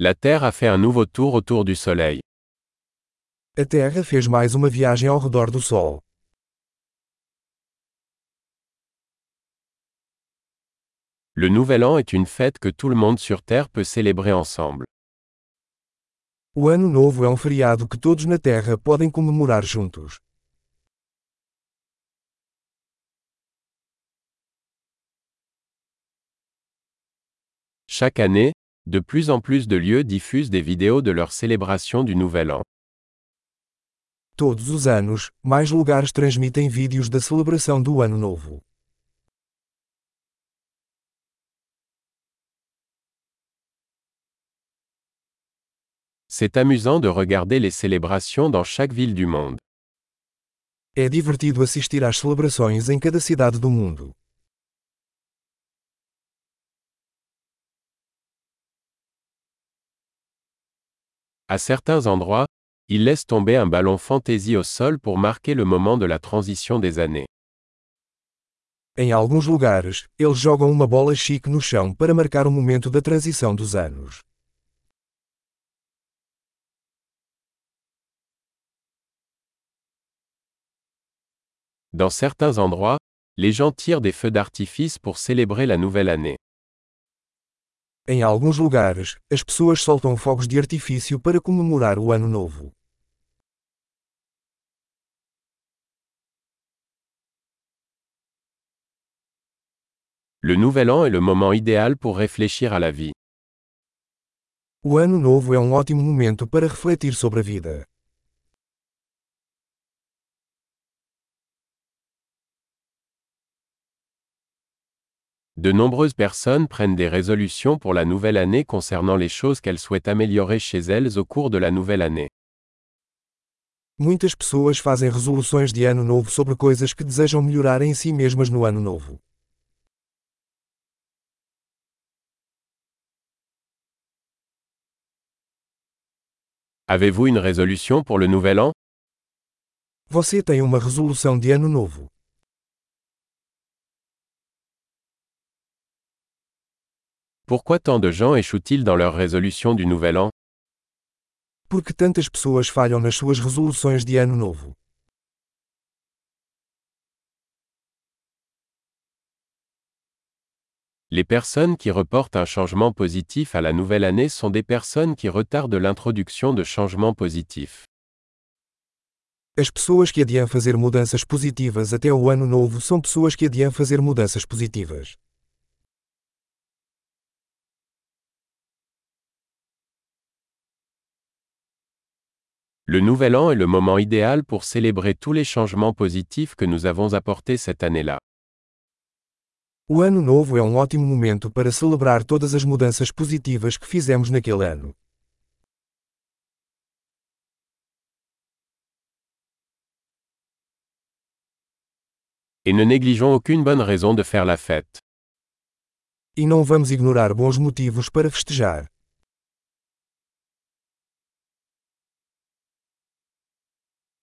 La Terre a fait un nouveau tour autour du Soleil. A Terra fez mais uma viagem ao redor do Sol. Le Nouvel An est une fête que tout le monde sur Terre peut célébrer ensemble. O Ano Novo é um feriado que todos na Terra podem comemorar juntos. Chaque année, de plus en plus de lieux diffusent des vidéos de leur célébration du Nouvel An. Todos os anos, mais lugares transmitem vídeos da celebração do Ano Novo. C'est amusant de regarder les célébrations dans chaque ville du monde. É divertido assistir às celebrações em cada cidade do mundo. À certains endroits, ils laissent tomber un ballon fantaisie au sol pour marquer le moment de la transition des années. Em alguns lugares, eles jogam uma bola chique no chão para marcar o momento da transição dos anos. Dans certains endroits, les gens tirent des feux d'artifice pour célébrer la nouvelle année. Em alguns lugares, as pessoas soltam fogos de artifício para comemorar o Ano Novo. Le Nouvel An est le moment idéal pour réfléchir à la vie. O Ano Novo é um ótimo momento para refletir sobre a vida. De nombreuses personnes prennent des résolutions pour la nouvelle année concernant les choses qu'elles souhaitent améliorer chez elles au cours de la nouvelle année. Muitas pessoas fazem resoluções de ano novo sobre coisas que desejam melhorar em si mesmas no ano novo. Avez-vous une résolution pour le nouvel an? Você tem uma resolução de ano novo. Pourquoi tant de gens échouent-ils dans leur résolution du nouvel an? Por que tantas pessoas falham nas suas resoluções de ano novo? Les personnes qui reportent un changement positif à la nouvelle année sont des personnes qui retardent l'introduction de changements positifs. As pessoas que adiam fazer mudanças positivas até o ano novo são pessoas que adiam fazer mudanças positivas. Le Nouvel An est le moment idéal pour célébrer tous les changements positifs que nous avons apportés cette année-là. O Ano Novo é um ótimo momento para celebrar todas as mudanças positivas que fizemos naquele ano. Et ne négligeons aucune bonne raison de faire la fête. E não vamos ignorar bons motivos para festejar.